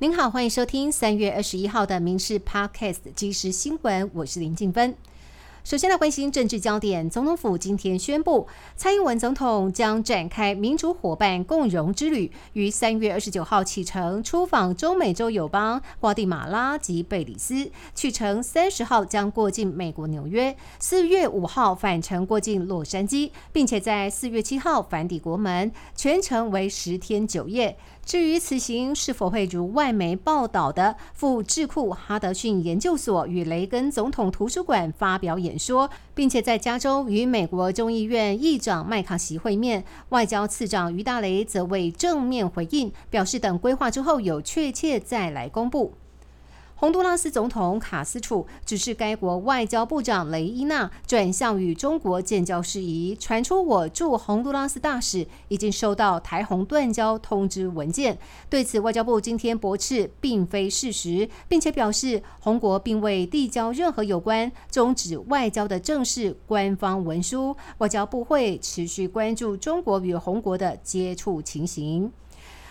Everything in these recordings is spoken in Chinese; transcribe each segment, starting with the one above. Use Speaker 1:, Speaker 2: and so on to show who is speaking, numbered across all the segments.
Speaker 1: 您好，欢迎收听三月二十一号的《民事 Podcast》即时新闻，我是林静芬。首先来关心政治焦点，总统府今天宣布，蔡英文总统将展开民主伙伴共荣之旅，于三月二十九号启程出访中美洲友邦瓜地马拉及贝里斯，去程三十号将过境美国纽约，四月五号返程过境洛杉矶，并且在四月七号返抵国门，全程为十天九夜。至于此行是否会如外媒报道的赴智库哈德逊研究所与雷根总统图书馆发表演说，并且在加州与美国众议院议长麦卡锡会面，外交次长于大雷则未正面回应，表示等规划之后有确切再来公布。洪都拉斯总统卡斯楚指示该国外交部长雷伊娜转向与中国建交事宜，传出我驻洪都拉斯大使已经收到台洪断交通知文件。对此，外交部今天驳斥并非事实，并且表示洪国并未递交任何有关终止外交的正式官方文书。外交部会持续关注中国与洪国的接触情形。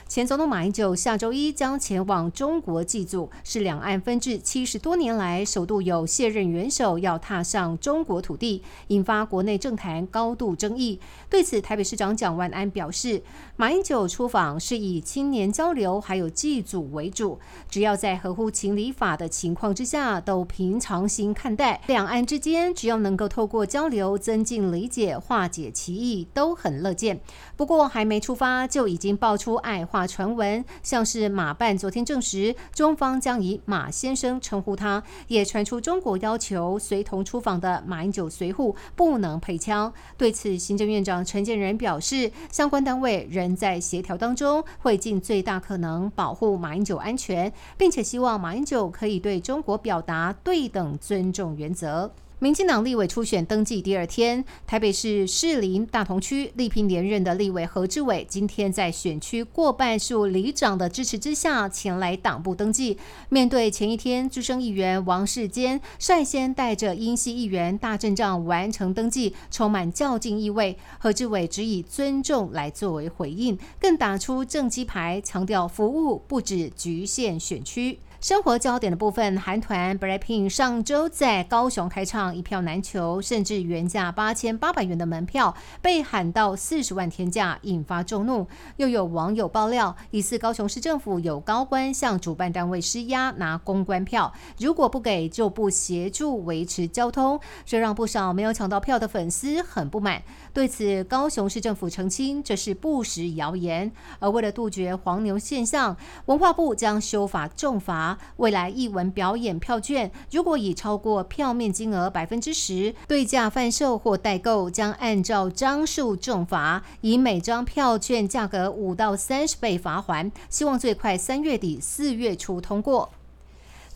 Speaker 1: 前总统马英九下周一将前往中国祭祖，是两岸分治七十多年来首度有卸任元首要踏上中国土地，引发国内政坛高度争议。对此，台北市长蒋万安表示，马英九出访是以青年交流还有祭祖为主，只要在合乎情理法的情况之下，都平常心看待。两岸之间只要能够透过交流增进理解、化解歧义，都很乐见。不过，还没出发就已经爆出爱话。传闻像是马办昨天证实，中方将以马先生称呼他，也传出中国要求随同出访的马英九随护不能配枪。对此，行政院长陈建仁表示，相关单位仍在协调当中，会尽最大可能保护马英九安全，并且希望马英九可以对中国表达对等尊重原则。民进党立委初选登记第二天，台北市士林大同区力拼连任的立委何志伟，今天在选区过半数里长的支持之下，前来党部登记。面对前一天资深议员王世坚率先带着英系议员大阵仗完成登记，充满较劲意味。何志伟只以尊重来作为回应，更打出正机牌，强调服务不止局限选区。生活焦点的部分，韩团 BLACKPINK 上周在高雄开唱，一票难求，甚至原价八千八百元的门票被喊到四十万天价，引发众怒。又有网友爆料，疑似高雄市政府有高官向主办单位施压拿公关票，如果不给就不协助维持交通，这让不少没有抢到票的粉丝很不满。对此，高雄市政府澄清这是不实谣言。而为了杜绝黄牛现象，文化部将修法重罚。未来一文表演票券，如果已超过票面金额百分之十，对价贩售或代购，将按照张数重罚，以每张票券价格五到三十倍罚还。希望最快三月底四月初通过。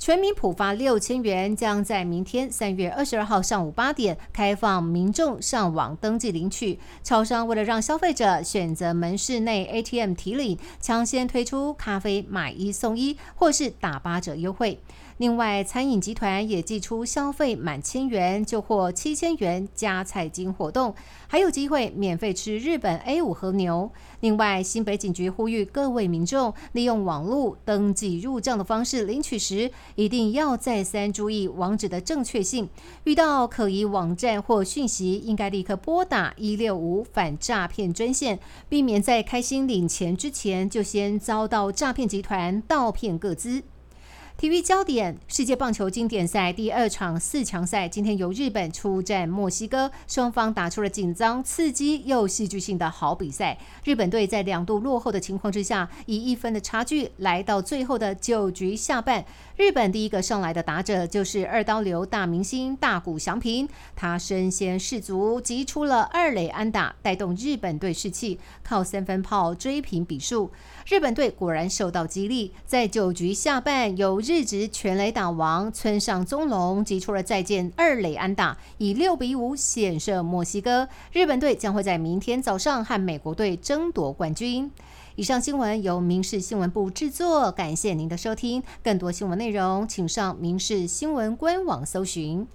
Speaker 1: 全民普发六千元将在明天三月二十二号上午八点开放民众上网登记领取。超商为了让消费者选择门市内 ATM 提领，抢先推出咖啡买一送一或是打八折优惠。另外，餐饮集团也寄出消费满千元就获七千元加菜金活动，还有机会免费吃日本 A 五和牛。另外，新北警局呼吁各位民众利用网络登记入账的方式领取时，一定要再三注意网址的正确性。遇到可疑网站或讯息，应该立刻拨打一六五反诈骗专线，避免在开心领钱之前就先遭到诈骗集团盗骗个资。体育焦点：世界棒球经典赛第二场四强赛，今天由日本出战墨西哥，双方打出了紧张、刺激又戏剧性的好比赛。日本队在两度落后的情况之下，以一分的差距来到最后的九局下半。日本第一个上来的打者就是二刀流大明星大谷翔平，他身先士卒，击出了二垒安打，带动日本队士气，靠三分炮追平比数。日本队果然受到激励，在九局下半由日职全垒打王村上宗隆击出了再见二垒安打，以六比五险胜墨西哥。日本队将会在明天早上和美国队争夺冠军。以上新闻由民事新闻部制作，感谢您的收听。更多新闻内容，请上民事新闻官网搜寻。